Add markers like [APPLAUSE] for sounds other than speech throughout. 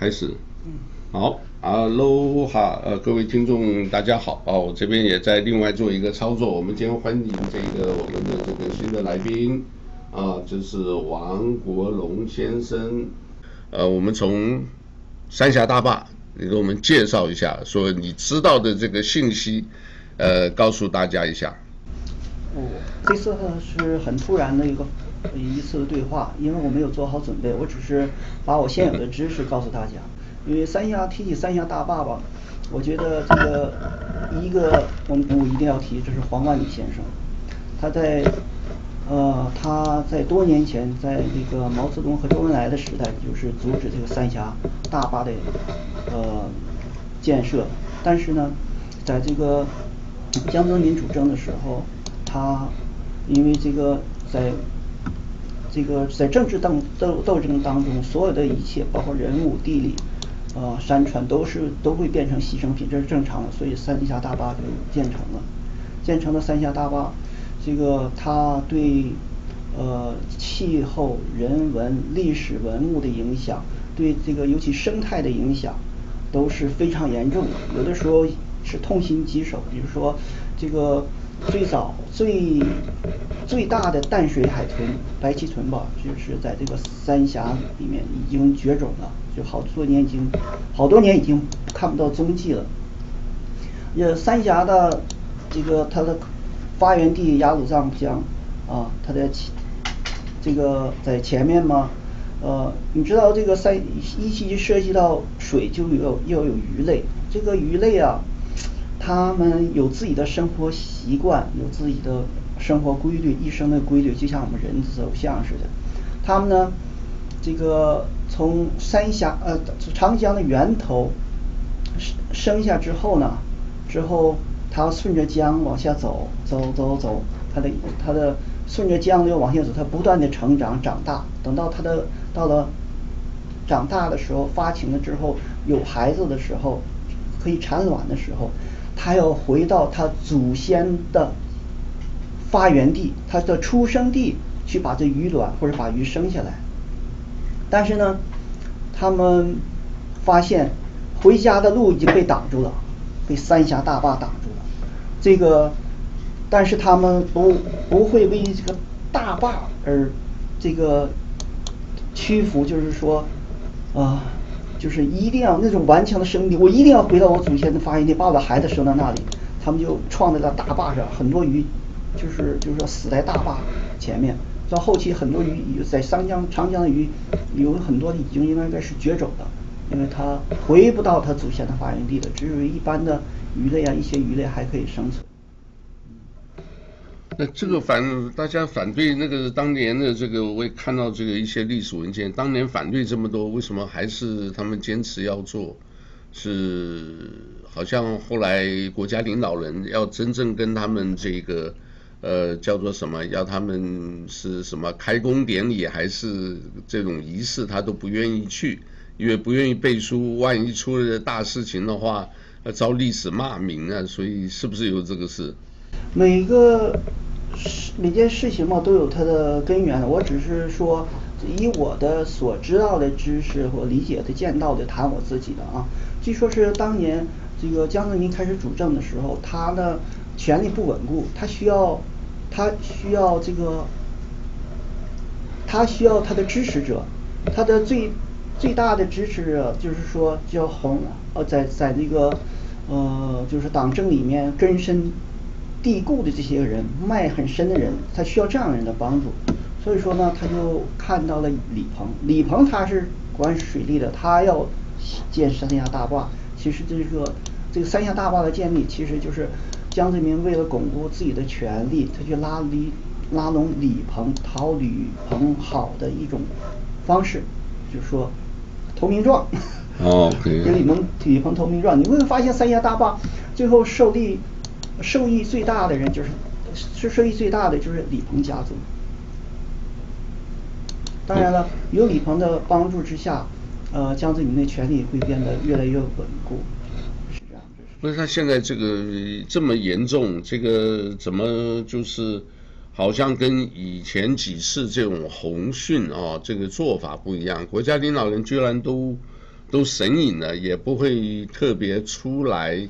开始。嗯，好，Hello 哈，呃，各位听众大家好，啊，我这边也在另外做一个操作。我们今天欢迎这个我们的这个新的来宾，啊，就是王国龙先生。呃，我们从三峡大坝，你给我们介绍一下，说你知道的这个信息，呃，告诉大家一下。哦，这次是很突然的一个。一次对话，因为我没有做好准备，我只是把我现有的知识告诉大家。因为三峡提起三峡大坝吧，我觉得这个一个我们我一定要提，这是黄万里先生。他在呃他在多年前，在那个毛泽东和周恩来的时代，就是阻止这个三峡大坝的呃建设。但是呢，在这个江泽民主政的时候，他因为这个在这个在政治斗斗斗争当中，所有的一切，包括人物、地理，呃，山川，都是都会变成牺牲品，这是正常的。所以三峡大坝就建成了，建成了三峡大坝。这个它对呃气候、人文、历史文物的影响，对这个尤其生态的影响，都是非常严重的。有的时候是痛心疾首，比如说这个。最早最最大的淡水海豚白鳍豚吧，就是在这个三峡里面已经绝种了，就好多年已经好多年已经看不到踪迹了。也，三峡的这个它的发源地雅鲁藏布江啊，它的这个在前面嘛，呃，你知道这个三一提涉及到水就有要有鱼类，这个鱼类啊。他们有自己的生活习惯，有自己的生活规律，一生的规律，就像我们人走向似的。他们呢，这个从三峡呃长江的源头生生下之后呢，之后它顺着江往下走，走走走，它的它的顺着江流往下走，它不断的成长长大，等到它的到了长大的时候，发情了之后，有孩子的时候，可以产卵的时候。他要回到他祖先的发源地，他的出生地去把这鱼卵或者把鱼生下来。但是呢，他们发现回家的路已经被挡住了，被三峡大坝挡住了。这个，但是他们不不会为这个大坝而这个屈服，就是说啊。就是一定要那种顽强的生命，我一定要回到我祖先的发源地，把我的孩子生到那里。他们就创在了大坝上，很多鱼就是就是说死在大坝前面。到后期很多鱼在三江长江的鱼有很多已经应该该是绝种的，因为它回不到它祖先的发源地了，只有一般的鱼类啊，一些鱼类还可以生存。那这个反大家反对那个当年的这个，我也看到这个一些历史文件，当年反对这么多，为什么还是他们坚持要做？是好像后来国家领导人要真正跟他们这个呃叫做什么，要他们是什么开工典礼还是这种仪式，他都不愿意去，因为不愿意背书，万一出了大事情的话，要遭历史骂名啊，所以是不是有这个事？每个。每件事情嘛都有它的根源，我只是说以我的所知道的知识或理解的见到的谈我自己的啊。据说是当年这个江泽民开始主政的时候，他的权力不稳固，他需要他需要这个他需要他的支持者，他的最最大的支持者就是说叫红呃在在那个呃就是党政里面根深。蒂固的这些人，脉很深的人，他需要这样人的帮助，所以说呢，他就看到了李鹏。李鹏他是管水利的，他要建三峡大坝。其实这个这个三峡大坝的建立，其实就是江泽民为了巩固自己的权力，他去拉李拉拢李鹏，讨李鹏好的一种方式，就是说投名状。哦，[LAUGHS] 给李鹏李鹏投名状。你会发现三峡大坝最后受力。受益最大的人就是，是受益最大的就是李鹏家族。当然了，有李鹏的帮助之下，呃，江泽民的权力会变得越来越稳固，是这样。不是他现在这个这么严重，这个怎么就是好像跟以前几次这种洪汛啊，这个做法不一样？国家领导人居然都都神隐了，也不会特别出来，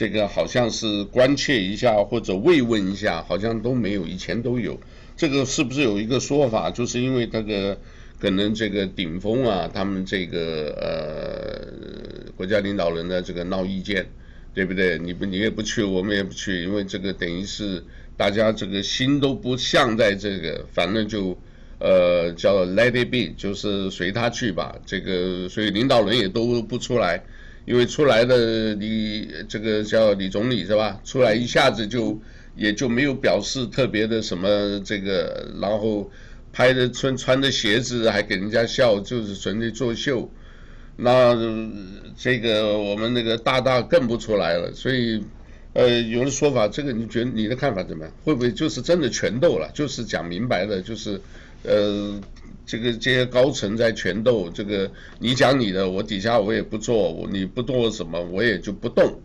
这个好像是关切一下或者慰问一下，好像都没有，以前都有。这个是不是有一个说法，就是因为那个可能这个顶峰啊，他们这个呃国家领导人的这个闹意见，对不对？你不你也不去，我们也不去，因为这个等于是大家这个心都不向在这个，反正就。呃，叫 Let it be，就是随他去吧。这个，所以领导人也都不出来，因为出来的李这个叫李总理是吧？出来一下子就也就没有表示特别的什么这个，然后拍的穿穿的鞋子还给人家笑，就是纯粹作秀。那这个我们那个大大更不出来了，所以呃，有的说法，这个你觉得你的看法怎么样？会不会就是真的全斗了？就是讲明白了，就是。呃，这个这些高层在权斗，这个你讲你的，我底下我也不做，我你不做什么，我也就不动，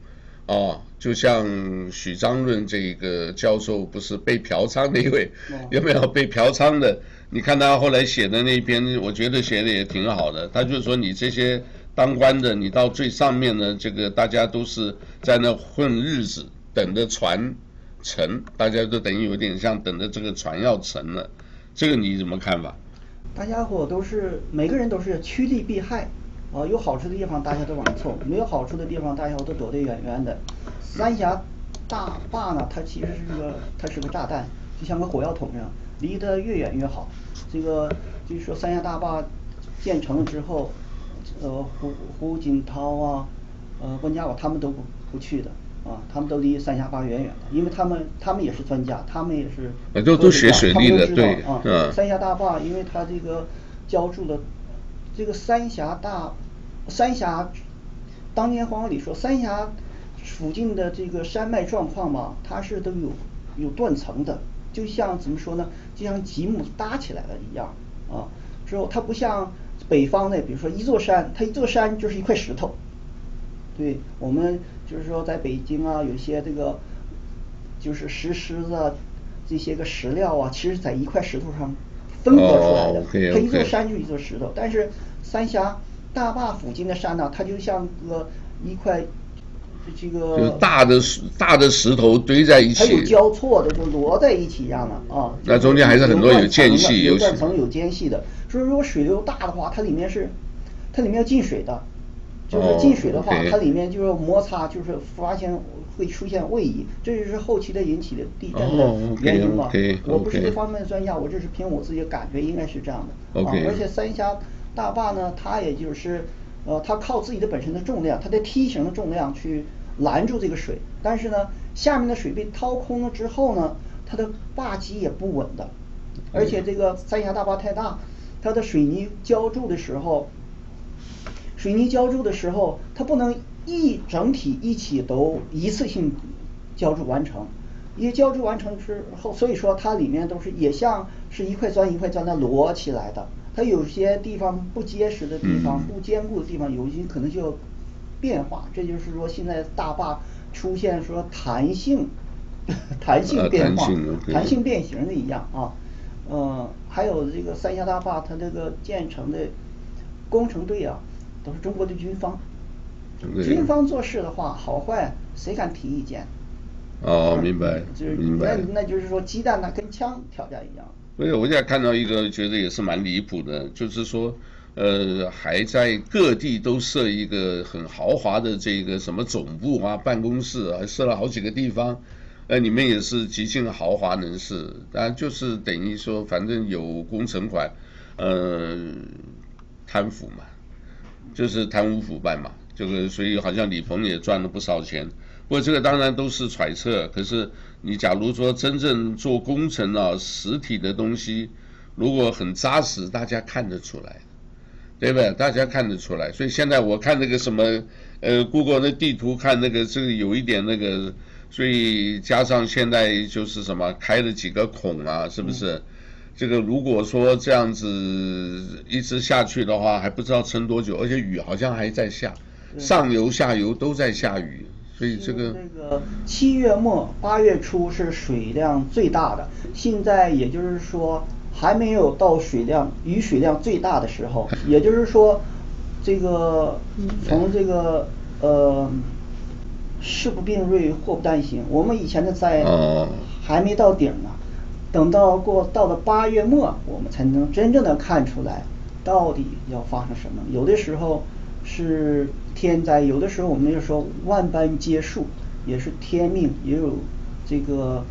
啊，就像许章润这个教授不是被嫖娼那一位，有没有被嫖娼的？你看他后来写的那篇，我觉得写的也挺好的。他就说你这些当官的，你到最上面呢，这个大家都是在那混日子，等着船沉，大家都等于有点像等着这个船要沉了。这个你怎么看法？大家伙都是每个人都是趋利避害，啊，有好处的地方大家都往凑，没有好处的地方大家伙都躲得远远的。三峡大坝呢，它其实是个它是个炸弹，就像个火药桶一样，离得越远越好。这个就是说三峡大坝建成了之后，呃，胡胡锦涛啊，呃，温家宝他们都不不去的。啊，他们都离三峡坝远远的，因为他们他们也是专家，他们也是都都学水利的，对啊。三峡大坝，因为它这个浇筑的这个三峡大三峡，当年黄里说三峡附近的这个山脉状况嘛，它是都有有断层的，就像怎么说呢，就像积木搭起来的一样啊。之后它不像北方的，比如说一座山，它一座山就是一块石头。对我们就是说，在北京啊，有些这个就是石狮子啊，这些个石料啊，其实在一块石头上分割出来的。它一座山就一座石头，但是三峡大坝附近的山呢，它就像个一块这个就大的石大的石头堆在一起，它有交错的，就摞在一起一样的啊。那中间还是很多有间隙，有断层有间隙的。所以如果水流大的话，它里面是它里面要进水的。就是进水的话，它里面就是摩擦，就是发现会出现位移，这就是后期的引起的地震的原因嘛。我不是这方面的专家，我这是凭我自己的感觉，应该是这样的。啊，而且三峡大坝呢，它也就是呃，它靠自己的本身的重量，它的梯形的重量去拦住这个水，但是呢，下面的水被掏空了之后呢，它的坝基也不稳的，而且这个三峡大坝太大，它的水泥浇筑的时候。水泥浇筑的时候，它不能一整体一起都一次性浇筑完成，因为浇筑完成之后，所以说它里面都是也像是一块砖一块砖的摞起来的，它有些地方不结实的地方，不坚固的地方，有些可能就要变化。这就是说现在大坝出现说弹性，弹性变化，弹性变形的一样啊。嗯，还有这个三峡大坝，它这个建成的工程队啊。都是中国的军方，军方做事的话，好坏谁敢提意见？哦，明白，就是明白。那那就是说，鸡蛋呢跟枪挑架一样。所以我现在看到一个，觉得也是蛮离谱的，就是说，呃，还在各地都设一个很豪华的这个什么总部啊、办公室啊，设了好几个地方，呃，里面也是极尽豪华人士，当然就是等于说，反正有工程款，呃，贪腐嘛。就是贪污腐败嘛，就是所以好像李鹏也赚了不少钱。不过这个当然都是揣测。可是你假如说真正做工程啊，实体的东西如果很扎实，大家看得出来，对不对？大家看得出来。所以现在我看那个什么，呃，Google 那地图看那个这个有一点那个，所以加上现在就是什么开了几个孔啊，是不是？嗯这个如果说这样子一直下去的话，还不知道撑多久，而且雨好像还在下，上游下游都在下雨，所以这个这个七月末八月初是水量最大的，现在也就是说还没有到水量雨水量最大的时候，[LAUGHS] 也就是说这个从这个呃，事不并瑞，祸不单行。我们以前的灾还没到顶呢，等到过到了八月末，我们才能真正的看出来到底要发生什么。有的时候是天灾，有的时候我们就说万般皆数，也是天命，也有这个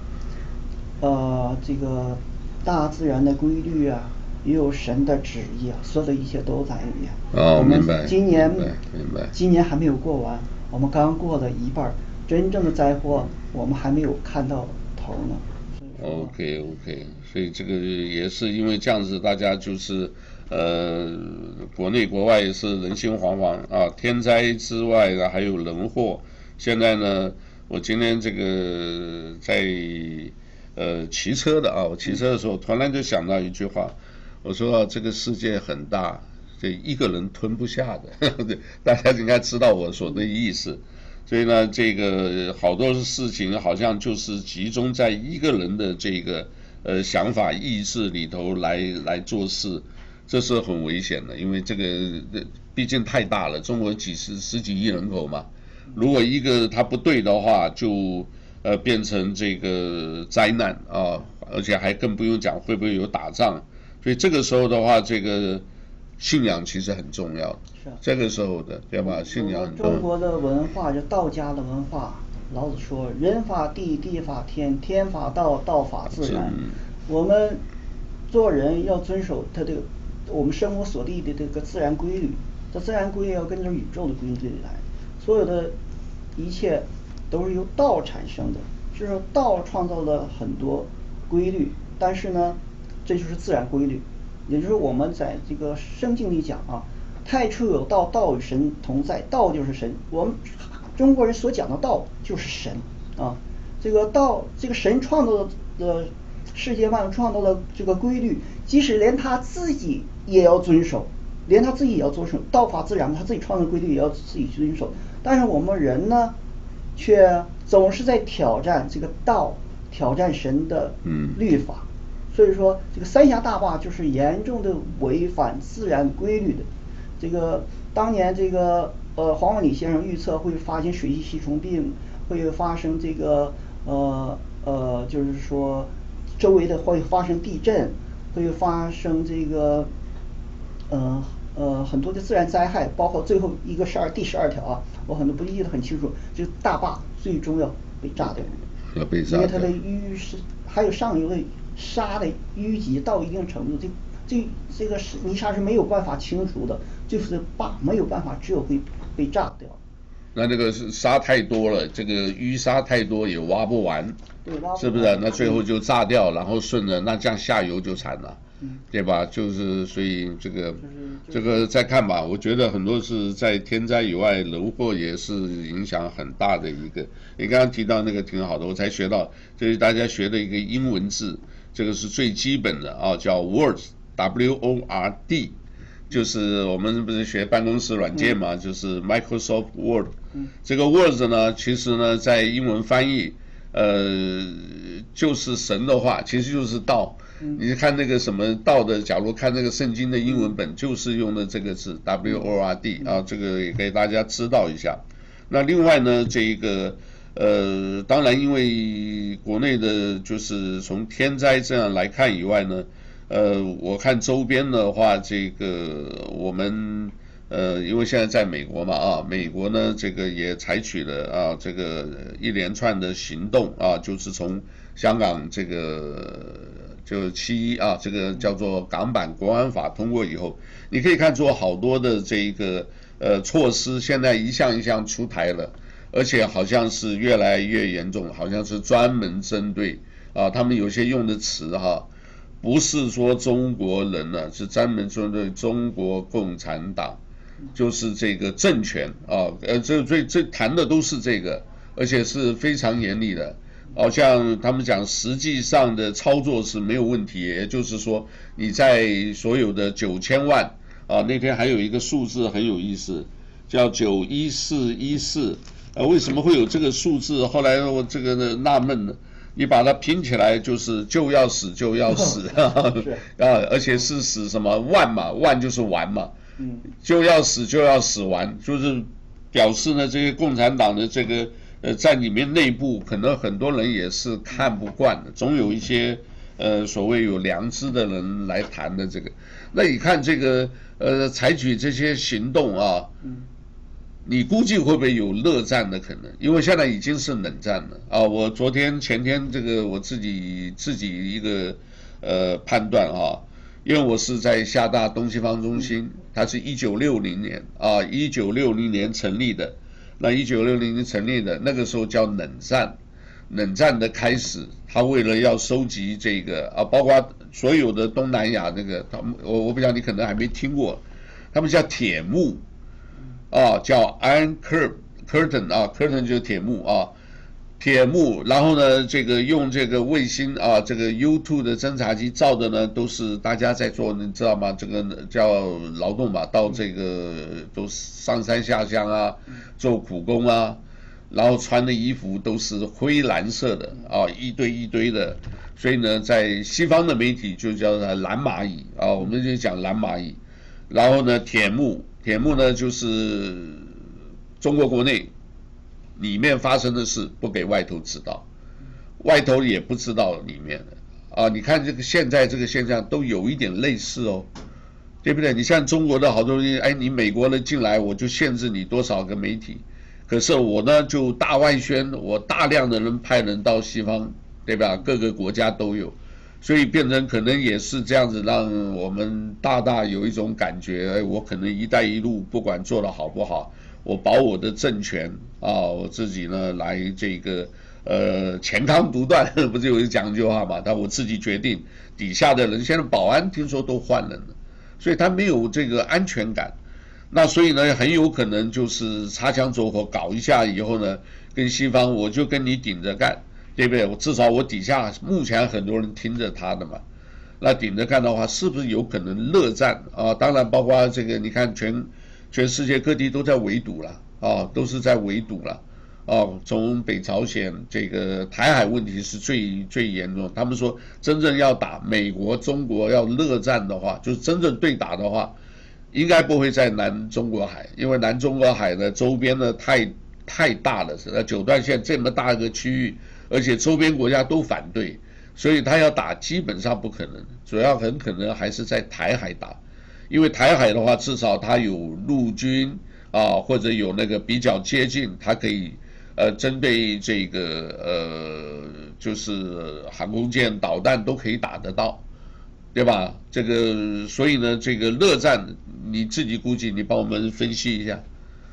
呃这个大自然的规律啊。也有神的旨意啊，所有的一切都在里面。哦，明白。我们今年。今年还没有过完，我们刚过了一半，真正的灾祸我们还没有看到头呢。OK OK，所以这个也是因为这样子，大家就是呃，国内国外也是人心惶惶啊，天灾之外呢还有人祸。现在呢，我今天这个在呃骑车的啊，我骑车的时候突然就想到一句话。我说这个世界很大，这一个人吞不下的，[LAUGHS] 大家应该知道我说的意思。所以呢，这个好多事情好像就是集中在一个人的这个呃想法意志里头来来做事，这是很危险的，因为这个毕竟太大了，中国几十十几亿人口嘛，如果一个他不对的话，就呃变成这个灾难啊，而且还更不用讲会不会有打仗。所以这个时候的话，这个信仰其实很重要。是啊。这个时候的，对吧？信仰。中国的文化，就道家的文化。老子说：“人法地，地法天，天法道，道法自然。”我们做人要遵守他这个我们生活所立的这个自然规律。这自然规律要跟着宇宙的规律来。所有的一切都是由道产生的，就是道创造了很多规律，但是呢。这就是自然规律，也就是我们在这个圣经里讲啊，太初有道，道与神同在，道就是神。我们中国人所讲的道就是神啊，这个道，这个神创造的世界万物创造的这个规律，即使连他自己也要遵守，连他自己也要遵守，道法自然，他自己创造规律也要自己遵守。但是我们人呢，却总是在挑战这个道，挑战神的律法。嗯所以说，这个三峡大坝就是严重的违反自然规律的。这个当年这个呃黄万里先生预测会发现水系吸虫病，会发生这个呃呃就是说周围的会发生地震，会发生这个呃呃很多的自然灾害，包括最后一个十二第十二条啊，我很多不记得很清楚，就是大坝最终，要被炸掉，因为它的淤是还有上游的。沙的淤积到一定程度，这这这个是泥沙是没有办法清除的，就是坝没有办法，只有被被炸掉。那这个是沙太多了，这个淤沙太多也挖不完，对，挖不完，是不是？那最后就炸掉，然后顺着，那这样下游就惨了，嗯、对吧？就是所以这个、这个再看吧，我觉得很多是在天灾以外，人祸也是影响很大的一个。你刚刚提到那个挺好的，我才学到，就是大家学的一个英文字。这个是最基本的啊，叫 Word，W O R D，就是我们不是学办公室软件嘛，就是 Microsoft Word。这个 Word 呢，其实呢，在英文翻译，呃，就是神的话，其实就是道。你看那个什么道的，假如看那个圣经的英文本，就是用的这个字 W O R D 啊，这个也给大家知道一下。那另外呢，这一个。呃，当然，因为国内的，就是从天灾这样来看以外呢，呃，我看周边的话，这个我们呃，因为现在在美国嘛，啊，美国呢，这个也采取了啊，这个一连串的行动啊，就是从香港这个就七一啊，这个叫做港版国安法通过以后，你可以看出好多的这个呃措施，现在一项一项出台了。而且好像是越来越严重，好像是专门针对啊，他们有些用的词哈，不是说中国人呢，是专门针对中国共产党，就是这个政权啊，呃，这这这谈的都是这个，而且是非常严厉的，好像他们讲实际上的操作是没有问题，也就是说你在所有的九千万啊，那天还有一个数字很有意思，叫九一四一四。啊，为什么会有这个数字？后来我这个纳闷呢，你把它拼起来就是就要死就要死，[LAUGHS] 啊，而且是死什么万嘛，万就是完嘛，嗯，就要死就要死完，就是表示呢，这些共产党的这个呃，在里面内部可能很多人也是看不惯的，总有一些呃所谓有良知的人来谈的这个。那你看这个呃，采取这些行动啊，嗯，你估计会不会有热战的可能？因为现在已经是冷战了啊。我昨天前天这个我自己自己一个呃判断啊。因为我是在厦大东西方中心，它是一九六零年啊，一九六零年成立的。那一九六零年成立的那个时候叫冷战，冷战的开始，他为了要收集这个啊，包括所有的东南亚那个，他们我我不知道你可能还没听过，他们叫铁幕啊，叫 Iron Curtain 啊，Curtain 就是铁幕啊。铁幕，然后呢，这个用这个卫星啊，这个 U2 的侦察机照的呢，都是大家在做，你知道吗？这个叫劳动吧，到这个都上山下乡啊，做苦工啊，然后穿的衣服都是灰蓝色的啊，一堆一堆的，所以呢，在西方的媒体就叫它蓝蚂蚁啊，我们就讲蓝蚂蚁，然后呢，铁幕，铁幕呢就是中国国内。里面发生的事不给外头知道，外头也不知道里面的啊。你看这个现在这个现象都有一点类似哦，对不对？你像中国的好东西，哎，你美国人进来我就限制你多少个媒体，可是我呢就大外宣，我大量的人派人到西方，对吧？各个国家都有，所以变成可能也是这样子，让我们大大有一种感觉，哎，我可能一带一路不管做得好不好。我保我的政权啊，我自己呢来这个呃钱康独断，[LAUGHS] 不是有一讲究话嘛？但我自己决定，底下的人现在保安听说都换人了，所以他没有这个安全感。那所以呢，很有可能就是擦枪走火搞一下以后呢，跟西方我就跟你顶着干，对不对？我至少我底下目前很多人听着他的嘛。那顶着干的话，是不是有可能热战啊？当然，包括这个你看全。全世界各地都在围堵了啊，都是在围堵了啊。从北朝鲜这个台海问题是最最严重。他们说，真正要打美国、中国要热战的话，就是真正对打的话，应该不会在南中国海，因为南中国海的周边呢太太大了，是那九段线这么大一个区域，而且周边国家都反对，所以他要打基本上不可能，主要很可能还是在台海打。因为台海的话，至少它有陆军啊，或者有那个比较接近，它可以呃针对这个呃就是航空舰、导弹都可以打得到，对吧？这个所以呢，这个热战你自己估计，你帮我们分析一下。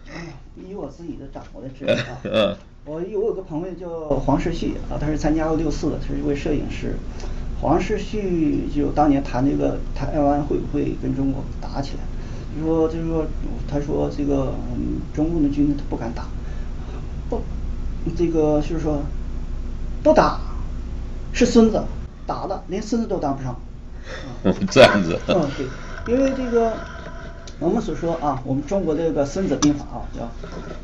[COUGHS] 以我自己的掌握的知识啊，[LAUGHS] 我有我有个朋友叫黄世旭啊，他是参加过六四的，他是一位摄影师。黄世旭就当年谈那个台湾会不会跟中国打起来，就说就是说，他说这个嗯，中共的军他不敢打，不，这个就是说，不打是孙子，打了连孙子都当不上。嗯，[LAUGHS] 这样子。嗯，对，因为这个我们所说啊，我们中国这个《孙子兵法》啊，叫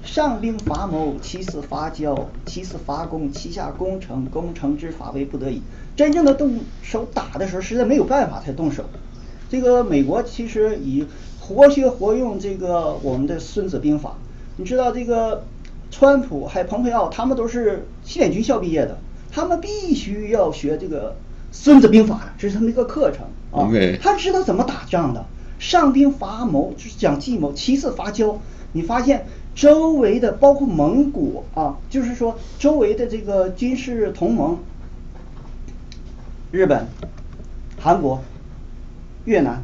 上兵伐谋，其次伐交，其次伐攻，其下攻城，攻城之法为不得已。真正的动手打的时候，实在没有办法才动手。这个美国其实以活学活用这个我们的《孙子兵法》，你知道这个川普还有蓬佩奥，他们都是西点军校毕业的，他们必须要学这个《孙子兵法》，这是他们一个课程啊。他知道怎么打仗的，上兵伐谋就是讲计谋，其次伐交。你发现周围的包括蒙古啊，就是说周围的这个军事同盟。日本、韩国、越南，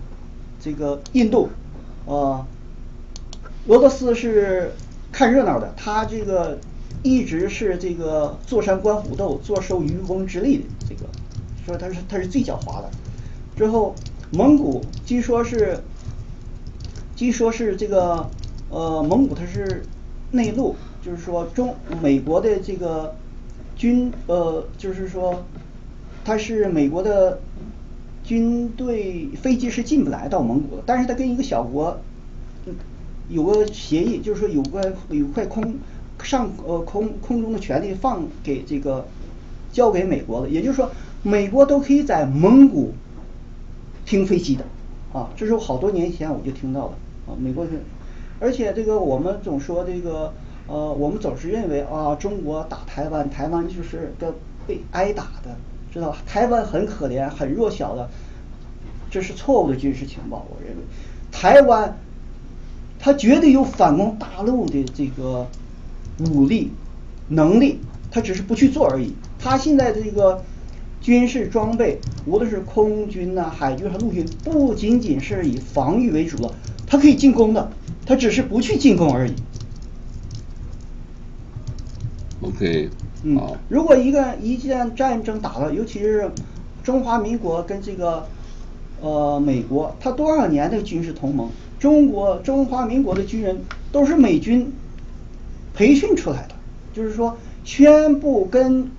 这个印度，呃，俄罗斯是看热闹的，他这个一直是这个坐山观虎斗，坐收渔翁之利的这个，说他是他是最狡猾的。之后蒙古据说是，据说是这个呃蒙古它是内陆，就是说中美国的这个军呃就是说。他是美国的军队飞机是进不来到蒙古的，但是他跟一个小国有个协议，就是说有个有块空上呃空空中的权利放给这个交给美国的，也就是说美国都可以在蒙古听飞机的啊，这是我好多年前我就听到了，啊，美国，而且这个我们总说这个呃，我们总是认为啊，中国打台湾，台湾就是个被挨打的，知道吧？台湾很可怜，很弱小的，这是错误的军事情报。我认为，台湾，它绝对有反攻大陆的这个武力能力，它只是不去做而已。它现在这个军事装备，无论是空军呐、海军和陆军，不仅仅是以防御为主了，它可以进攻的，它只是不去进攻而已。OK，嗯，如果一个一旦战争打了，尤其是中华民国跟这个呃美国，它多少年的军事同盟，中国中华民国的军人都是美军培训出来的，就是说宣布跟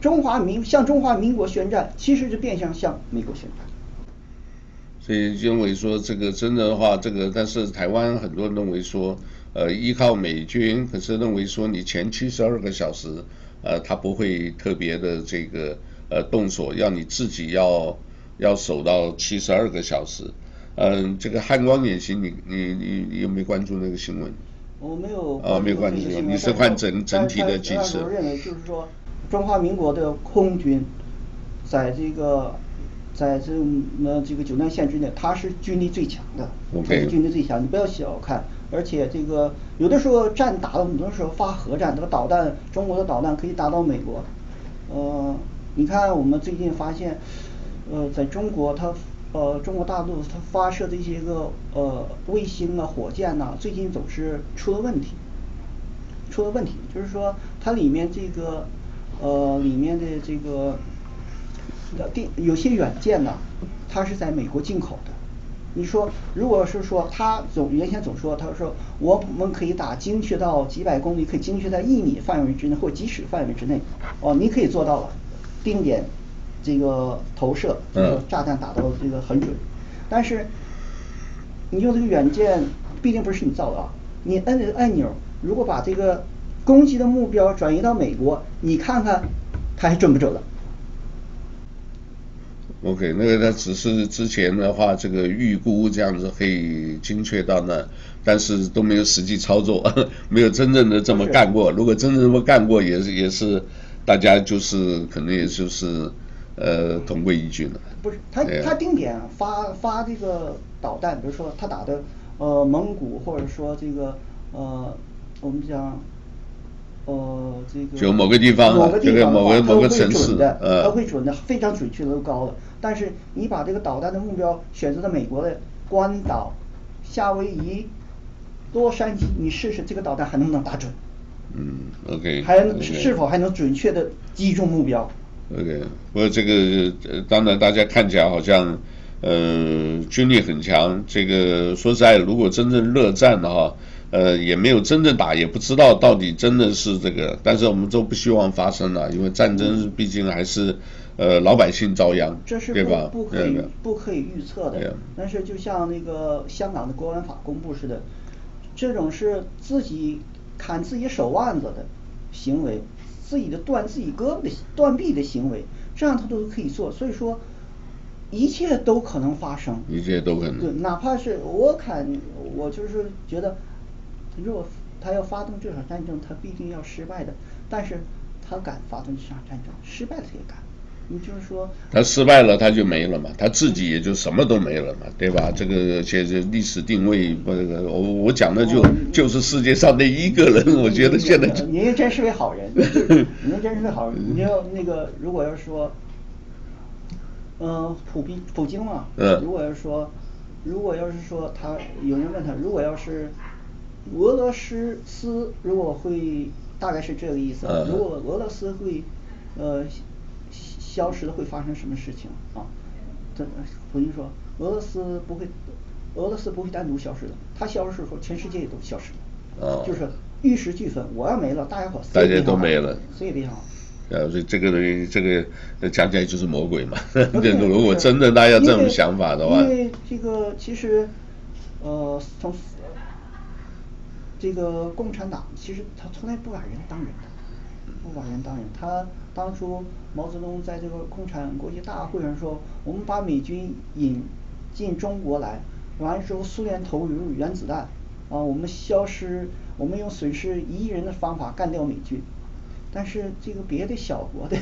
中华民向中华民国宣战，其实是变相向美国宣战。所以认为说这个真的话，这个但是台湾很多人认为说。呃，依靠美军，可是认为说你前七十二个小时，呃，他不会特别的这个呃动手，要你自己要要守到七十二个小时。嗯、呃，这个汉光演习，你你你你有没有关注那个新闻？我没有。啊、哦，没有关注。你是看整整体的局势。我认为就是说，中华民国的空军，在这个在这么这个九段线之内，它是军力最强的。OK。军力最强，你不要小看。而且这个有的时候战打了，很多时候发核战，这个导弹，中国的导弹可以打到美国。呃，你看我们最近发现，呃，在中国它呃中国大陆它发射的一些个呃卫星啊、火箭呐、啊，最近总是出了问题，出了问题，就是说它里面这个呃里面的这个电有些软件呢，它是在美国进口的。你说，如果是说他总原先总说，他说我们可以打精确到几百公里，可以精确在一米范围之内或几尺范围之内，哦，你可以做到了，定点这个投射，这个炸弹打到这个很准。但是你用这个软件毕竟不是你造的啊，你摁这个按钮，如果把这个攻击的目标转移到美国，你看看他还准不准了？OK，那个他只是之前的话，这个预估这样子可以精确到那，但是都没有实际操作，[LAUGHS] 没有真正的这么干过。如果真正这么干过，也是也是大家就是可能也就是呃同归于尽了。不是，他他定点发发这个导弹，比如说他打的呃蒙古，或者说这个呃我们讲。呃，这个就某个地方，某个地方某个某个城市，呃，它会准的，非常准确的，都高了。但是你把这个导弹的目标选择在美国的关岛、夏威夷、洛杉矶，你试试这个导弹还能不能打准？嗯，OK，还能是否还能准确的击中目标？OK，不过这个当然大家看起来好像呃军力很强，这个说实在，如果真正热战的话。呃，也没有真正打，也不知道到底真的是这个，但是我们都不希望发生了，因为战争毕竟还是呃老百姓遭殃，对吧？不可以不可以预测的。但是就像那个香港的国安法公布似的，这种是自己砍自己手腕子的行为，自己的断自己胳膊的断臂的行为，这样他都可以做，所以说一切都可能发生，一切都可能。对，哪怕是我砍，我就是觉得。如果他要发动这场战争，他必定要失败的。但是，他敢发动这场战争，失败了他也敢。你就是说，他失败了他就没了嘛，他自己也就什么都没了嘛，对吧？这个其实历史定位，我我讲的就、哦、就是世界上的一个人，我觉得现在就。您真是位好人，[LAUGHS] 您真是位好人。你要那个，如果要说，嗯、呃，普比普京嘛，嗯，如果要说，如果要是说他有人问他，如果要是。俄罗斯斯如果会，大概是这个意思。如果俄罗斯会，呃，消失了，会发生什么事情啊？这普京说，俄罗斯不会，俄罗斯不会单独消失的。它消失的时候，全世界也都消失了。啊。就是玉石俱焚，我要没了，大家伙。大家都没了。所以非常好。呃，所以这个东西这个讲起来就是魔鬼嘛。[LAUGHS] 如果真的大家这种想法的话。因为这个其实，呃，从。这个共产党其实他从来不把人当人的，不把人当人。他当初毛泽东在这个共产国际大会上说，我们把美军引进中国来，完了之后苏联投入原子弹，啊，我们消失，我们用损失一亿人的方法干掉美军，但是这个别的小国的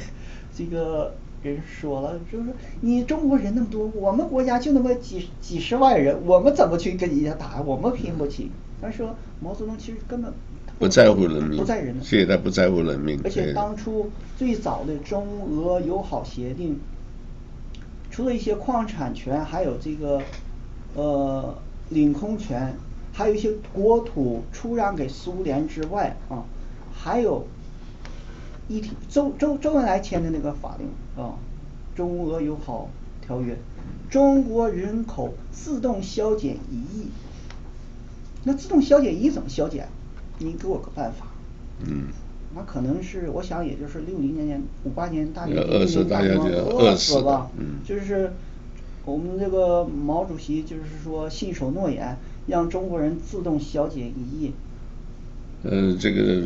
这个人说了，就是说你中国人那么多，我们国家就那么几几十万人，我们怎么去跟人家打？我们拼不起。他说毛泽东其实根本不在乎人民，不在人民，现在不在乎人民。而且当初最早的中俄友好协定，除了一些矿产权，还有这个呃领空权，还有一些国土出让给苏联之外啊，还有一体周周周恩来签的那个法令啊，中俄友好条约，中国人口自动削减一亿。那自动消减一怎么消减？你给我个办法。嗯。那可能是我想，也就是六零年、五八年大跃进，饿死大家就饿死吧。嗯。就是我们这个毛主席就是说信守诺言，让中国人自动消减一亿。呃，这个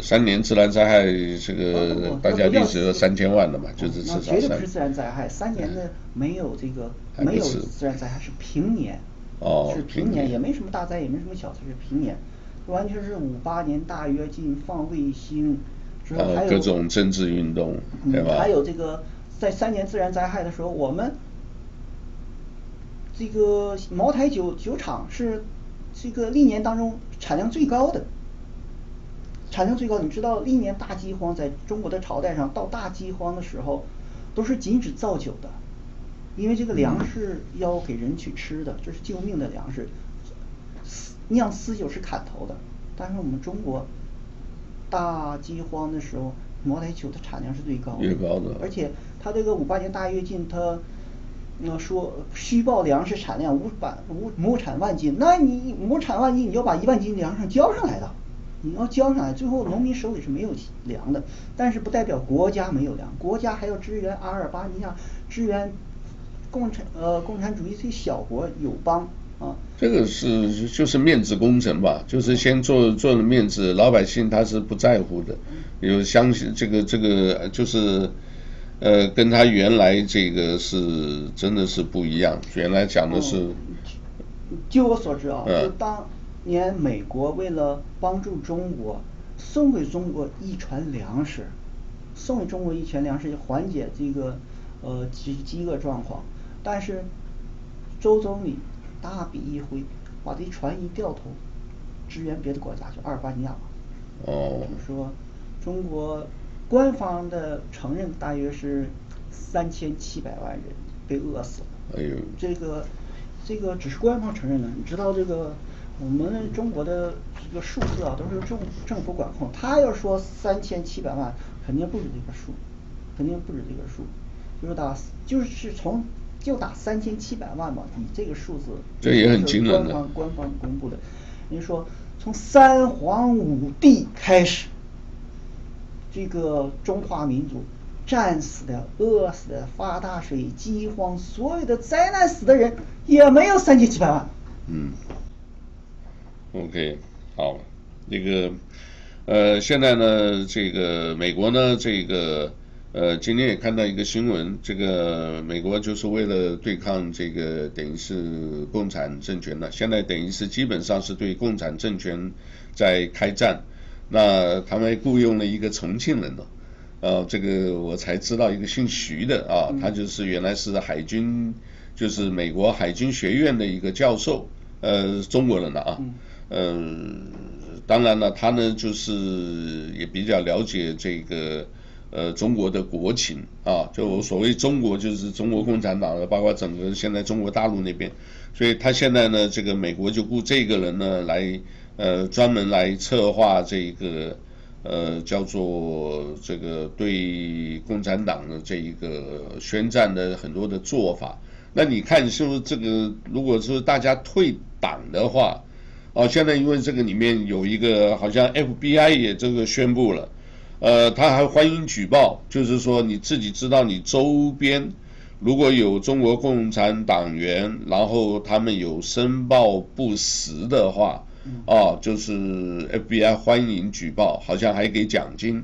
三年自然灾害，这个大家历史三千万了嘛，就是至少三。绝对不是自然灾害，三年的没有这个没有自然灾害是平年。哦，是平年，也没什么大灾，也没什么小灾，是平年，完全是五八年大跃进放卫星，之后还有各种政治运动，对吧？还有这个在三年自然灾害的时候，我们这个茅台酒酒厂是这个历年当中产量最高的，产量最高。你知道历年大饥荒在中国的朝代上，到大饥荒的时候，都是禁止造酒的。因为这个粮食要给人去吃的，这是救命的粮食。酿私酒是砍头的，但是我们中国大饥荒的时候，茅台酒的产量是最高的。最高的。而且它这个五八年大跃进，他要说虚报粮食产量五百五亩产万斤，那你亩产万斤，你要把一万斤粮食交上来的，你要交上来，最后农民手里是没有粮的。但是不代表国家没有粮，国家还要支援阿尔巴尼亚，支援。共产呃，共产主义这些小国友邦啊，这个是就是面子工程吧，就是先做做了面子，老百姓他是不在乎的，有相信这个这个就是呃，跟他原来这个是真的是不一样，原来讲的是。嗯，据我所知啊，就当年美国为了帮助中国，送给中国一船粮食，送给中国一船粮食，缓解这个呃饥饥饿状况。但是，周总理大笔一挥，把这船一掉头，支援别的国家，就阿尔巴尼亚。哦。就是说，中国官方的承认大约是三千七百万人被饿死了。哎呦。这个，这个只是官方承认的。你知道这个，我们中国的这个数字啊，都是政政府管控。他要说三千七百万，肯定不止这个数，肯定不止这个数。就是打，就是从。就打三千七百万嘛，以这个数字，这也很惊人的。官方官方公布的，您说从三皇五帝开始，这个中华民族战死的、饿死的、发大水、饥荒，所有的灾难死的人也没有三千七百万。嗯。OK，好，那个呃，现在呢，这个美国呢，这个。呃，今天也看到一个新闻，这个美国就是为了对抗这个等于是共产政权了，现在等于是基本上是对共产政权在开战。那他们雇佣了一个重庆人呢，呃，这个我才知道一个姓徐的啊，他就是原来是海军，就是美国海军学院的一个教授，呃，中国人了啊，嗯、呃，当然了，他呢就是也比较了解这个。呃，中国的国情啊，就所谓中国就是中国共产党的，包括整个现在中国大陆那边，所以他现在呢，这个美国就雇这个人呢来，呃，专门来策划这个，呃，叫做这个对共产党的这一个宣战的很多的做法。那你看是不是这个？如果是大家退党的话，哦，现在因为这个里面有一个好像 FBI 也这个宣布了。呃，他还欢迎举报，就是说你自己知道你周边如果有中国共产党员，然后他们有申报不实的话，啊，就是 FBI 欢迎举报，好像还给奖金。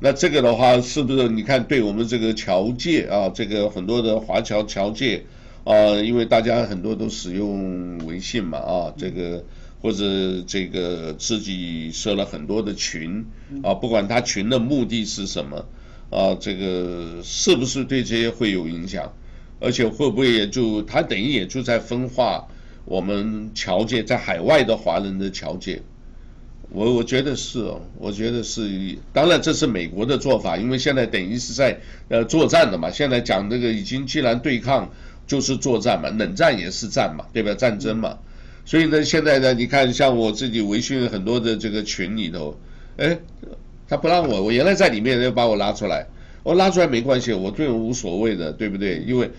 那这个的话，是不是你看对我们这个侨界啊，这个很多的华侨侨界，啊，因为大家很多都使用微信嘛啊，这个或者这个自己设了很多的群啊，不管他群的目的是什么啊，这个是不是对这些会有影响？而且会不会也就他等于也就在分化我们侨界在海外的华人的侨界？我我觉得是哦，我觉得是，当然这是美国的做法，因为现在等于是在呃作战的嘛，现在讲这个已经既然对抗。就是作战嘛，冷战也是战嘛，对吧？战争嘛，所以呢，现在呢，你看像我自己微信很多的这个群里头，哎，他不让我，我原来在里面要把我拉出来，我拉出来没关系，我对我无所谓的，对不对？因为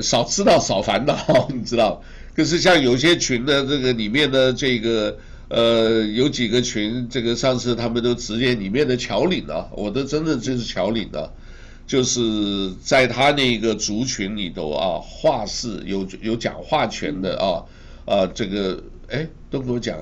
少知道少烦恼，你知道。可是像有些群的这个里面的这个呃，有几个群，这个上次他们都直接里面的侨领啊，我都真的就是侨领的。就是在他那个族群里头啊，话事有有讲话权的啊啊，这个哎都跟我讲，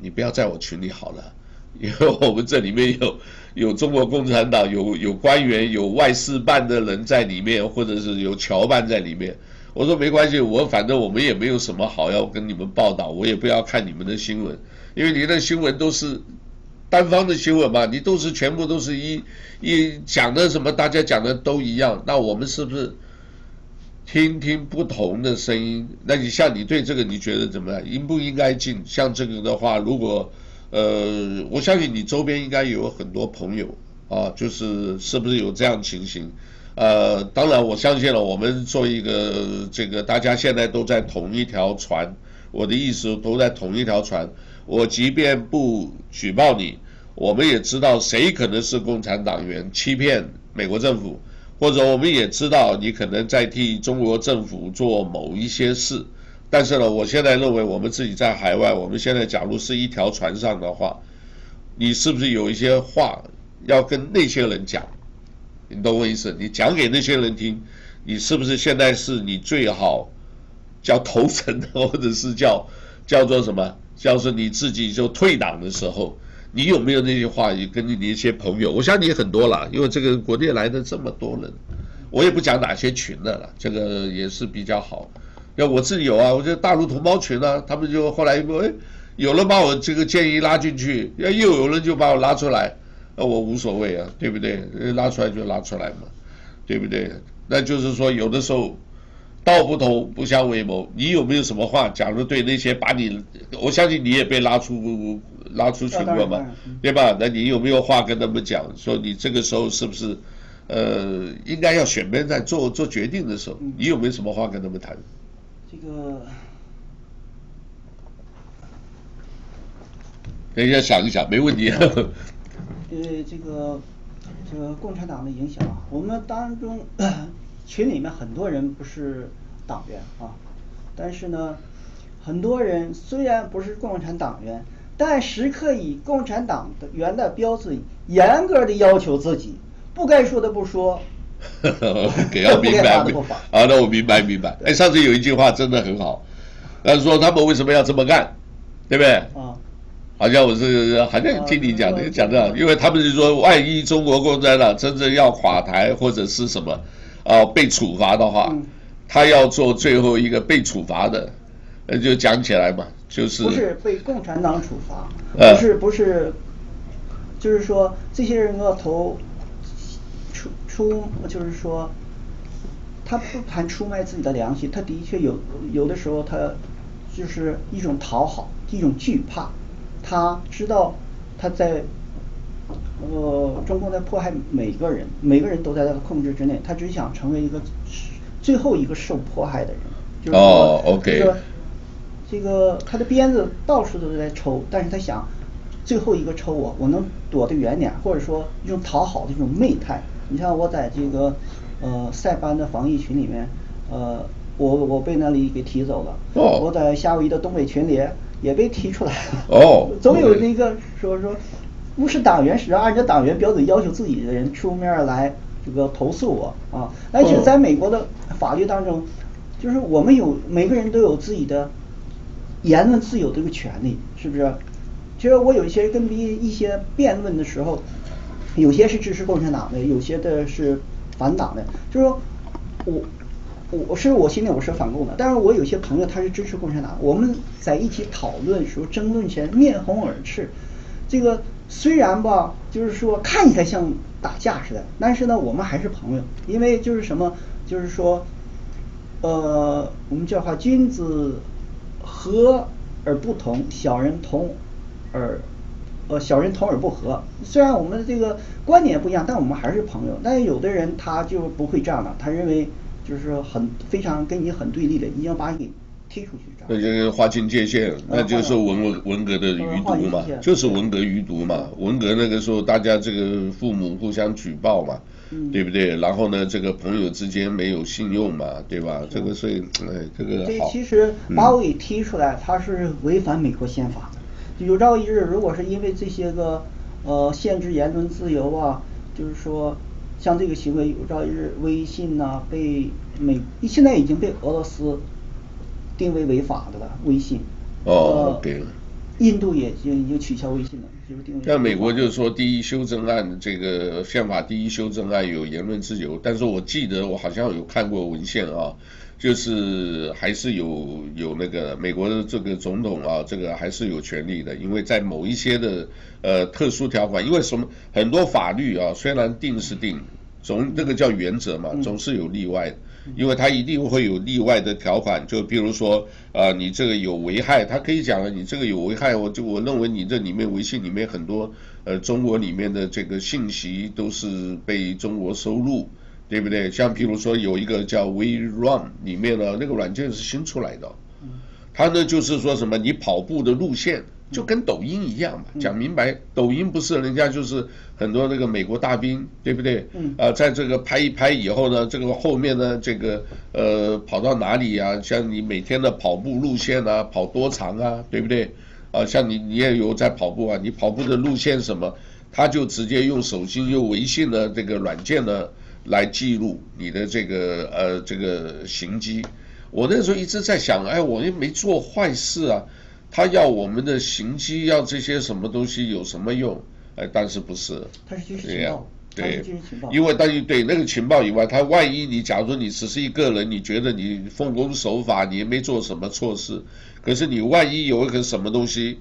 你不要在我群里好了，因为我们这里面有有中国共产党，有有官员，有外事办的人在里面，或者是有侨办在里面。我说没关系，我反正我们也没有什么好要跟你们报道，我也不要看你们的新闻，因为你的新闻都是。单方的新闻嘛，你都是全部都是一一讲的什么，大家讲的都一样，那我们是不是听听不同的声音？那你像你对这个你觉得怎么样？应不应该进？像这个的话，如果呃，我相信你周边应该有很多朋友啊，就是是不是有这样情形？呃，当然我相信了，我们做一个这个，大家现在都在同一条船，我的意思都在同一条船。我即便不举报你，我们也知道谁可能是共产党员欺骗美国政府，或者我们也知道你可能在替中国政府做某一些事。但是呢，我现在认为我们自己在海外，我们现在假如是一条船上的话，你是不是有一些话要跟那些人讲？你懂我意思？你讲给那些人听，你是不是现在是你最好叫投诚的，或者是叫叫做什么？叫做你自己就退党的时候，你有没有那些话也跟你的一些朋友？我想你很多了，因为这个国内来的这么多人，我也不讲哪些群的了，这个也是比较好。要我自己有啊，我觉得大陆同胞群啊，他们就后来哎，有人把我这个建议拉进去，要又有人就把我拉出来，那我无所谓啊，对不对？拉出来就拉出来嘛，对不对？那就是说有的时候。道不同不相为谋，你有没有什么话？假如对那些把你，我相信你也被拉出拉出群过嘛，对吧？那你有没有话跟他们讲？说你这个时候是不是，呃，应该要选边站做做决定的时候，你有没有什么话跟他们谈？这个，等一下想一想，没问题。呃，这个这个共产党的影响，我们当中。群里面很多人不是党员啊，但是呢，很多人虽然不是共产党员，但时刻以共产党的员的标准，严格的要求自己，不该说的不说。[LAUGHS] 给要明白，啊，那我明白明白。哎，上次有一句话真的很好，他说他们为什么要这么干，对不对？啊，好像我是好像听你讲的讲的，因为他们是说，万一中国共产党真正要垮台或者是什么。啊，被处罚的话，他要做最后一个被处罚的，那就讲起来嘛，就是不是被共产党处罚，不是不是，就是说这些人要投出出，就是说他不谈出卖自己的良心，他的确有有的时候他就是一种讨好，一种惧怕，他知道他在。呃，中共在迫害每个人，每个人都在他的控制之内，他只想成为一个最后一个受迫害的人。就是说哦，OK。说这个他的鞭子到处都是在抽，但是他想最后一个抽我，我能躲得远点，或者说一种讨好的这种媚态。你像我在这个呃塞班的防疫群里面，呃，我我被那里给踢走了。哦。我在夏威夷的东北群里也被踢出来了。哦。[LAUGHS] 总有那个说说。不是党员，是要按照党员标准要求自己的人出面来这个投诉我啊！而且在美国的法律当中，就是我们有每个人都有自己的言论自由这个权利，是不是？其实我有一些跟别一些辩论的时候，有些是支持共产党的，有些的是反党的，就是说我我是我心里我是反共的，但是我有些朋友他是支持共产党，我们在一起讨论时候争论前面红耳赤，这个虽然吧，就是说看起来像打架似的，但是呢，我们还是朋友，因为就是什么，就是说，呃，我们叫话君子和而不同，小人同而。呃，小人同而不和。虽然我们的这个观点不一样，但我们还是朋友。但是有的人他就不会这样的，他认为就是很非常跟你很对立的，一定要把你踢出去。那就是划清界限，那就是文文革的余毒嘛，就是文革余毒嘛。文革那个时候大家这个父母互相举报嘛，嗯、对不对？然后呢，这个朋友之间没有信用嘛，对吧？这个所以，哎，这个好。对，其实把我给踢出来，他是违反美国宪法的。有朝一日，如果是因为这些个呃限制言论自由啊，就是说像这个行为，有朝一日微信呐、啊、被美现在已经被俄罗斯定为违法的了，微信。哦，对了。印度也已经已经取消微信了，就是定位。像美国就是说第一修正案，这个宪法第一修正案有言论自由，但是我记得我好像有看过文献啊。就是还是有有那个美国的这个总统啊，这个还是有权利的，因为在某一些的呃特殊条款，因为什么很多法律啊，虽然定是定，总那个叫原则嘛，总是有例外的，因为它一定会有例外的条款，就比如说啊，你这个有危害，它可以讲了，你这个有危害，我就我认为你这里面微信里面很多呃中国里面的这个信息都是被中国收录。对不对？像比如说有一个叫 WeRun 里面的那个软件是新出来的，它呢就是说什么你跑步的路线就跟抖音一样嘛，讲明白，抖音不是人家就是很多那个美国大兵，对不对？啊，在这个拍一拍以后呢，这个后面呢这个呃跑到哪里啊？像你每天的跑步路线啊，跑多长啊，对不对？啊，像你你也有在跑步啊，你跑步的路线什么，他就直接用手机用微信的这个软件呢。来记录你的这个呃这个行迹，我那时候一直在想，哎，我又没做坏事啊，他要我们的行迹，要这些什么东西有什么用？哎，但是不是？他是军事情报，对，因为但是对那个情报以外，他万一你假如说你只是一个人，你觉得你奉公守法，你也没做什么错事，可是你万一有一个什么东西，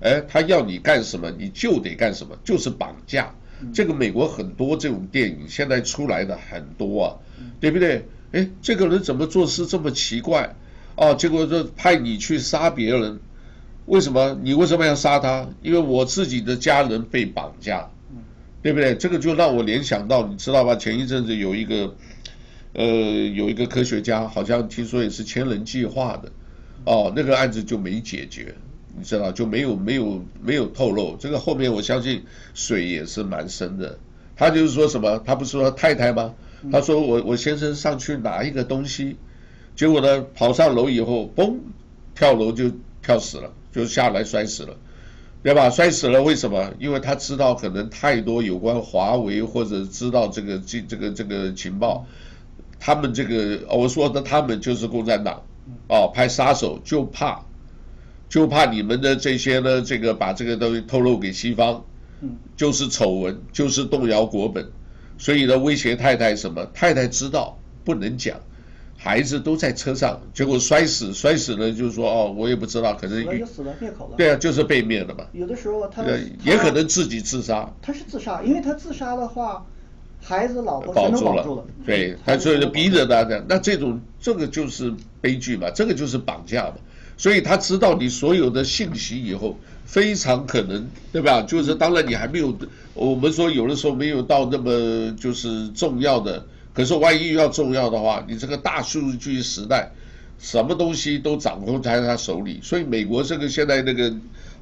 哎，他要你干什么，你就得干什么，就是绑架。这个美国很多这种电影现在出来的很多啊，对不对？哎，这个人怎么做事这么奇怪？哦，结果就派你去杀别人，为什么？你为什么要杀他？因为我自己的家人被绑架，对不对？这个就让我联想到，你知道吧？前一阵子有一个，呃，有一个科学家，好像听说也是千人计划的，哦，那个案子就没解决。你知道就没有没有没有透露这个后面我相信水也是蛮深的。他就是说什么？他不是说太太吗？他说我我先生上去拿一个东西，结果呢跑上楼以后，嘣，跳楼就跳死了，就下来摔死了，对吧？摔死了为什么？因为他知道可能太多有关华为或者知道这个这这个这个情报，他们这个我说的他们就是共产党，哦，派杀手就怕。就怕你们的这些呢，这个把这个东西透露给西方，就是丑闻，就是动摇国本，所以呢威胁太太什么？太太知道不能讲，孩子都在车上，结果摔死，摔死了就是说哦，我也不知道，可能死了灭口了。对啊，就是被灭了嘛。有的时候他也可能自己自杀。他是自杀，因为他自杀的话，孩子老婆保住了。对，他所以就逼着他的，那这种这个就是悲剧嘛，这个就是绑架嘛。所以他知道你所有的信息以后，非常可能，对吧？就是当然你还没有，我们说有的时候没有到那么就是重要的，可是万一要重要的话，你这个大数据时代，什么东西都掌控在他手里。所以美国这个现在那个，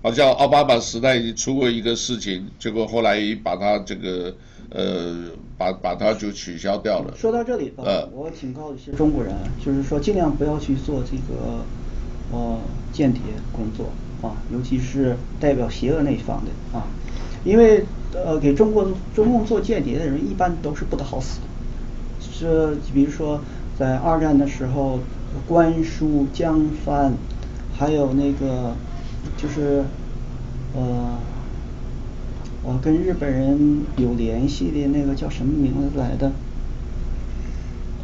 好像奥巴马时代出过一个事情，结果后来把他这个呃，把把他就取消掉了。说到这里，呃，我警告一些中国人，就是说尽量不要去做这个。呃，间谍工作啊，尤其是代表邪恶那一方的啊，因为呃，给中国中共做间谍的人一般都是不得好死的。是比如说在二战的时候，关戍江帆，还有那个就是呃，我跟日本人有联系的那个叫什么名字来的？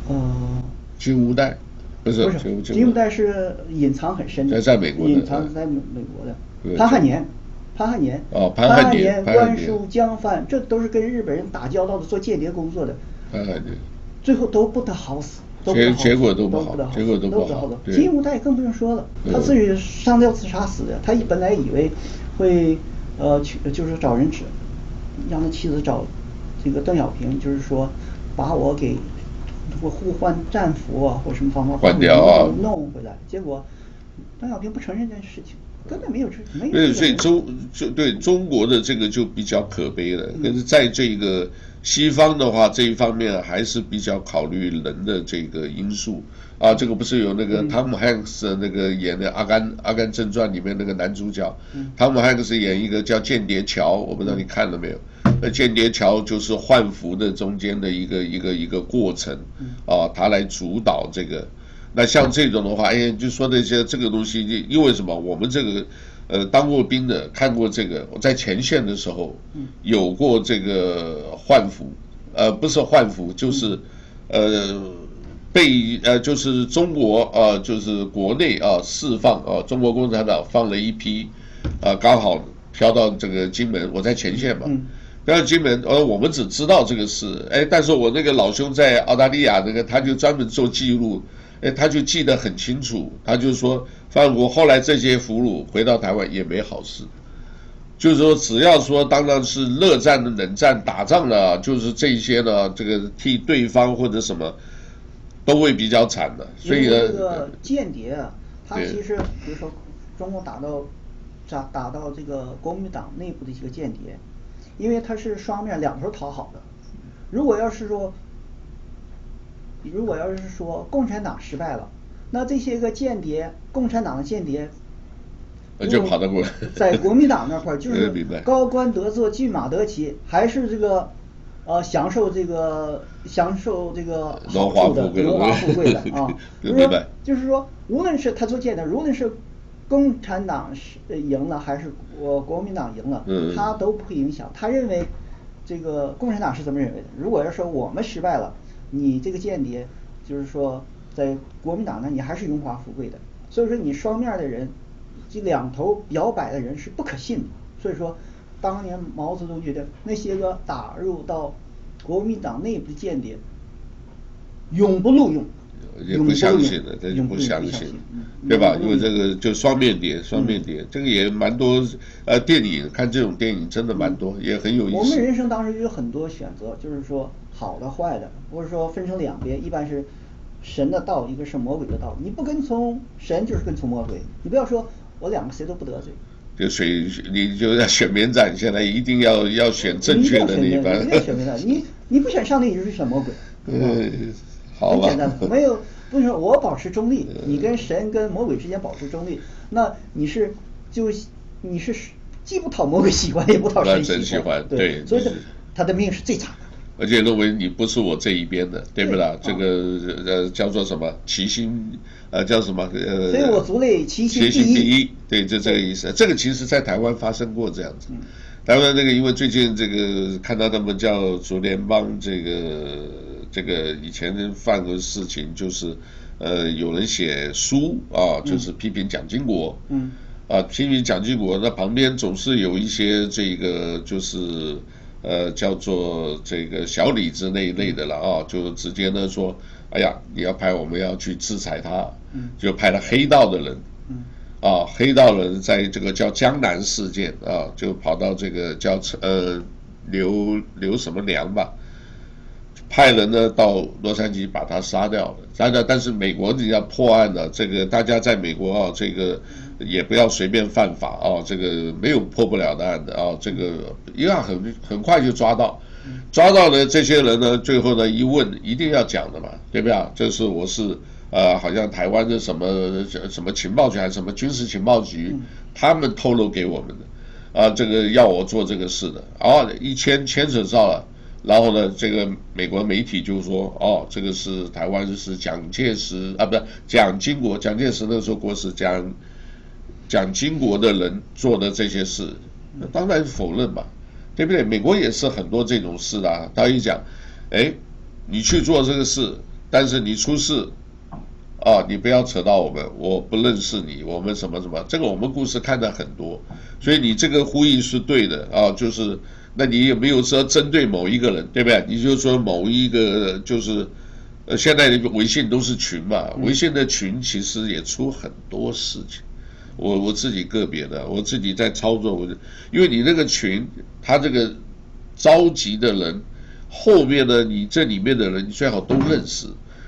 呃。金无代，不是，不是金无代是隐藏很深的，在美国的，隐藏在美美国的。潘汉年，潘汉年，哦，潘汉年，关叔江帆，这都是跟日本人打交道的，做间谍工作的。潘汉年，最后都不得好死，结结果都不好，结果都不好。金无代更不用说了，他自己上吊自杀死的。他本来以为会呃去就是找人指，让他妻子找这个邓小平，就是说把我给。我互换战俘啊，或什么方法换掉啊，弄回来。结果邓小平不承认这件事情，根本没有这没有。对，所以中就对中国的这个就比较可悲了。可是在这个西方的话，这一方面还是比较考虑人的这个因素啊。这个不是有那个汤姆汉克斯那个演的《阿甘阿甘正传》里面那个男主角，汤姆汉克斯演一个叫间谍桥，我不知道你看了没有。那间谍桥就是换服的中间的一个一个一个过程，啊，他来主导这个。那像这种的话，哎，就说那些这个东西，因为什么？我们这个呃当过兵的，看过这个，我在前线的时候，有过这个换俘，呃，不是换俘，就是呃被呃就是中国啊、呃，就是国内啊释放啊，中国共产党放了一批啊，刚好飘到这个金门，我在前线嘛。不要金门，呃，我们只知道这个事，哎，但是我那个老兄在澳大利亚那个，他就专门做记录，哎，他就记得很清楚，他就说，反正我后来这些俘虏回到台湾也没好事，就是说，只要说当然是热战的冷战打仗了，就是这些呢，这个替对方或者什么，都会比较惨的，所以呢，这个间谍啊，他其实比如说中共打到打打到这个国民党内部的一个间谍。因为他是双面两头讨好的，如果要是说，如果要是说共产党失败了，那这些个间谍，共产党的间谍，就跑得过来，在国民党那块儿 [LAUGHS] 就是高官得坐，骏马得骑，还是这个呃享受这个享受这个好处的荣华富贵的啊，[LAUGHS] 就是说就是说，无论是他做间谍，无论是。共产党是赢了还是我国民党赢了，他都不会影响。他认为，这个共产党是怎么认为的？如果要说我们失败了，你这个间谍，就是说在国民党呢，你还是荣华富贵的。所以说你双面的人，这两头摇摆的人是不可信的。所以说，当年毛泽东觉得那些个打入到国民党内部的间谍，永不录用。也不相信的，这就不相信，对吧？因为这个就双面谍，双面谍，这个也蛮多。呃，电影看这种电影真的蛮多，也很有意思。我们人生当时有很多选择，就是说好的、坏的，不是说分成两边，一般是神的道，一个是魔鬼的道。你不跟从神，就是跟从魔鬼。你不要说我两个谁都不得罪。就所以你就要选边站，现在一定要要选正确的那一方。你要选边站，你 [LAUGHS] 你不选上帝，你就是选魔鬼。嗯。很简单，没有不是说我保持中立，你跟神跟魔鬼之间保持中立，那你是就你是既不讨魔鬼喜欢，也不讨神喜欢，对，所以他的命是最惨的。而且认为你不是我这一边的，对不啦？这个呃叫做什么齐心呃叫什么呃？非我族类，齐心第一。对，就这个意思。这个其实在台湾发生过这样子。台湾那个因为最近这个看到他们叫竹联帮这个。这个以前犯过的事情就是，呃，有人写书啊，就是批评蒋经国，嗯，啊，批评蒋经国，那旁边总是有一些这个就是，呃，叫做这个小李子那一类的了啊，就直接呢说，哎呀，你要派我们要去制裁他，嗯，就派了黑道的人，嗯，啊，黑道人在这个叫江南事件啊，就跑到这个叫呃刘刘什么良吧。派人呢到洛杉矶把他杀掉了，杀掉。但是美国你要破案了，这个大家在美国啊，这个也不要随便犯法啊，这个没有破不了的案的啊，这个一样很很快就抓到，抓到的这些人呢，最后呢一问一定要讲的嘛，对不对？啊？这是我是呃，好像台湾的什么什么情报局还是什么军事情报局，他们透露给我们的，啊，这个要我做这个事的，啊，一牵牵扯上了。然后呢，这个美国媒体就说，哦，这个是台湾是蒋介石啊，不是蒋经国，蒋介石那时候国是蒋蒋经国的人做的这些事，那当然否认嘛，对不对？美国也是很多这种事的啊，他一讲，哎，你去做这个事，但是你出事，啊，你不要扯到我们，我不认识你，我们什么什么，这个我们故事看的很多，所以你这个呼应是对的啊，就是那你也没有说针对某一个人，对不对？你就说某一个就是，呃，现在的微信都是群嘛，微信的群其实也出很多事情，我我自己个别的，我自己在操作，我因为你那个群，他这个召集的人，后面的你这里面的人，你最好都认识，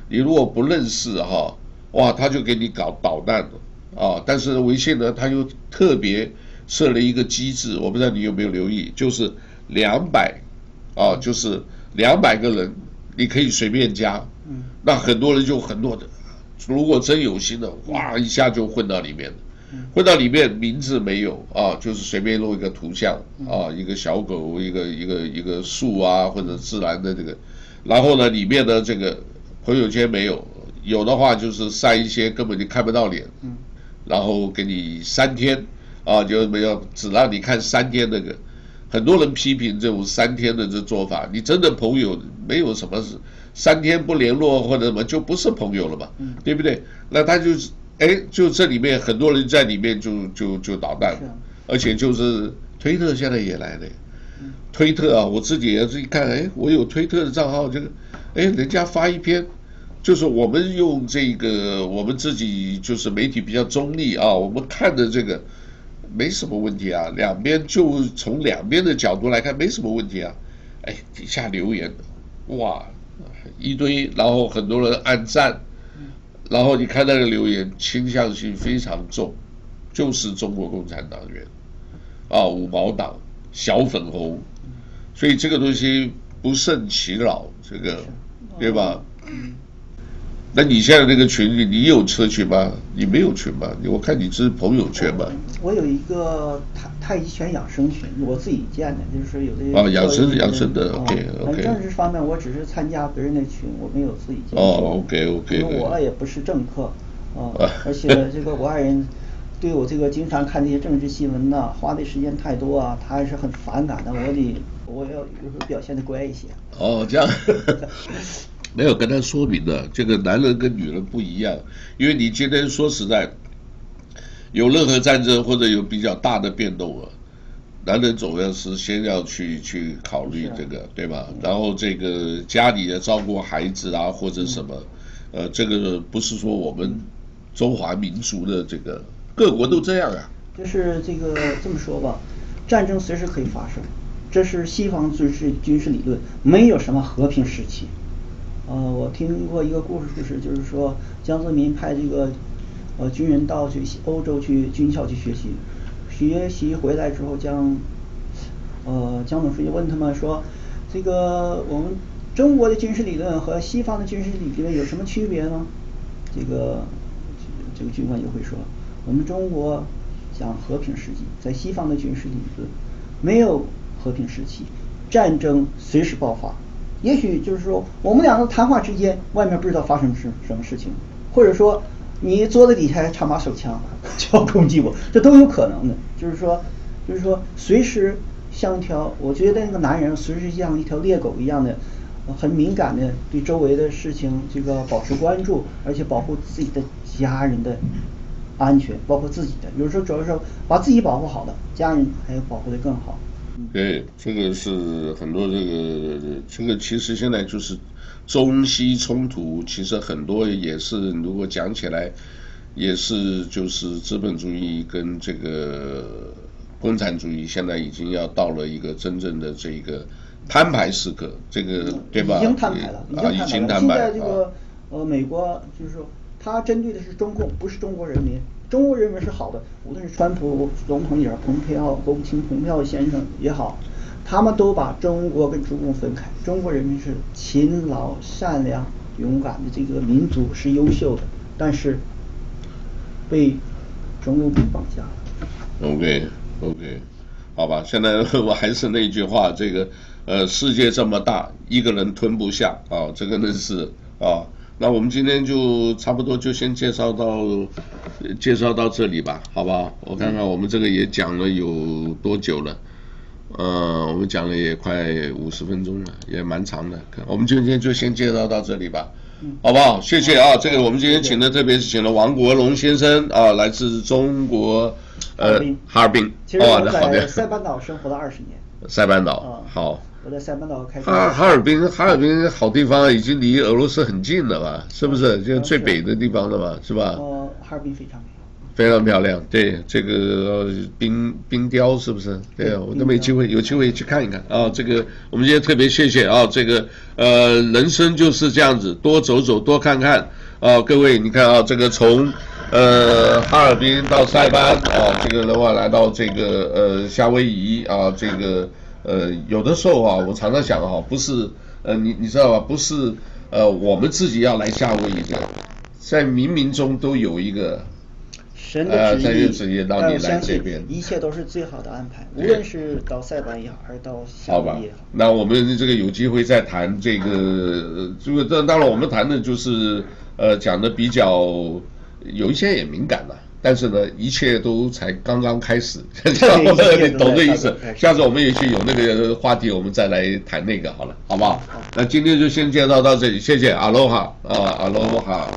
你如果不认识哈。哇，他就给你搞捣蛋了啊！但是微信呢，他又特别设了一个机制，我不知道你有没有留意，就是两百啊，就是两百个人，你可以随便加。嗯。那很多人就很多的，如果真有心的，哇，一下就混到里面了。混到里面，名字没有啊，就是随便弄一个图像啊，一个小狗，一个一个一个树啊，或者自然的这个，然后呢，里面的这个朋友圈没有。有的话就是晒一些根本就看不到脸，然后给你三天，啊，就没有只让你看三天那个，很多人批评这种三天的这做法，你真的朋友没有什么是，三天不联络或者什么就不是朋友了嘛，对不对？那他就是，哎，就这里面很多人在里面就就就捣蛋，而且就是推特现在也来了，推特啊，我自己也是一看，哎，我有推特的账号，这个，哎，人家发一篇。就是我们用这个，我们自己就是媒体比较中立啊，我们看的这个没什么问题啊，两边就从两边的角度来看没什么问题啊。哎，底下留言，哇，一堆，然后很多人按赞，然后你看那个留言倾向性非常重，就是中国共产党员。啊，五毛党、小粉红，所以这个东西不胜其扰，这个对吧？那你现在那个群里，你有车群吗？你没有群吧？我看你是朋友圈吧。我有一个太太极拳养生群，我自己建的，就是有的。啊，养生养生的，OK OK。政治方面，我只是参加别人的群，我没有自己建。哦，OK OK。因为我也不是政客，啊，[LAUGHS] 而且这个我爱人对我这个经常看这些政治新闻呐，花的时间太多啊，他还是很反感的。我得我要有时候表现的乖一些。哦，这样。[LAUGHS] 没有跟他说明的，这个男人跟女人不一样，因为你今天说实在，有任何战争或者有比较大的变动啊，男人总要是先要去去考虑这个，对吧？然后这个家里的照顾孩子啊或者什么，呃，这个不是说我们中华民族的这个各国都这样啊。就是这个这么说吧，战争随时可以发生，这是西方军事军事理论，没有什么和平时期。呃，我听过一个故事，就是就是说江泽民派这个呃军人到去欧洲去军校去学习，学习回来之后江呃江总书记问他们说，这个我们中国的军事理论和西方的军事理论有什么区别呢？这个这个军官就会说，我们中国讲和平时期，在西方的军事理论没有和平时期，战争随时爆发。也许就是说，我们两个谈话之间，外面不知道发生什什么事情，或者说你桌子底下还插把手枪就要攻击我，这都有可能的。就是说，就是说，随时像一条，我觉得那个男人随时像一条猎狗一样的，很敏感的对周围的事情这个保持关注，而且保护自己的家人的安全，包括自己的。有时候主要是把自己保护好了，家人还要保护的更好。对，这个是很多这个这个其实现在就是中西冲突，其实很多也是如果讲起来，也是就是资本主义跟这个共产主义现在已经要到了一个真正的这个摊牌时刻，这个对吧？已经摊牌了，已经摊牌了。现在这个呃美国就是说，他针对的是中共，不是中国人民。中国人民是好的，无论是川普总统也好，蓬佩奥国务卿蓬佩奥先生也好，他们都把中国跟中共分开。中国人民是勤劳、善良、勇敢的这个民族，是优秀的，但是被中共给绑架了。OK OK，好吧，现在我还是那句话，这个呃，世界这么大，一个人吞不下啊，这个呢是啊。那我们今天就差不多就先介绍到介绍到这里吧，好不好？我看看我们这个也讲了有多久了，呃，我们讲了也快五十分钟了，也蛮长的。我们今天就先介绍到这里吧。好不好？谢谢啊，这个我们今天请的特别是请了王国龙先生啊，来自中国呃哈尔滨。其实我在塞班岛生活了二十年。塞班岛，好。我在塞班岛开。哈哈尔滨，哈尔滨好地方，已经离俄罗斯很近了吧？是不是？就最北的地方了吧？是吧？哦，哈尔滨非常美。非常漂亮，对这个冰冰雕是不是？对啊，我都没机会，有机会去看一看啊。这个我们今天特别谢谢啊，这个呃，人生就是这样子，多走走，多看看啊。各位，你看啊，这个从呃哈尔滨到塞班啊，这个的话来到这个呃夏威夷啊，这个呃有的时候啊，我常常想哈，不是呃你你知道吧？不是呃我们自己要来夏威夷的，在冥冥中都有一个。神的旨意，让你来这边，一切都是最好的安排，无论是到塞班也好，还是到夏威夷也好。那我们这个有机会再谈这个，这个这当然我们谈的就是呃讲的比较有一些也敏感了，但是呢，一切都才刚刚开始，[LAUGHS] 你懂这意思？下次我们也许有那个话题，我们再来谈那个好了，好不好？好，那今天就先介绍到这里，谢谢，阿罗哈啊，阿罗哈。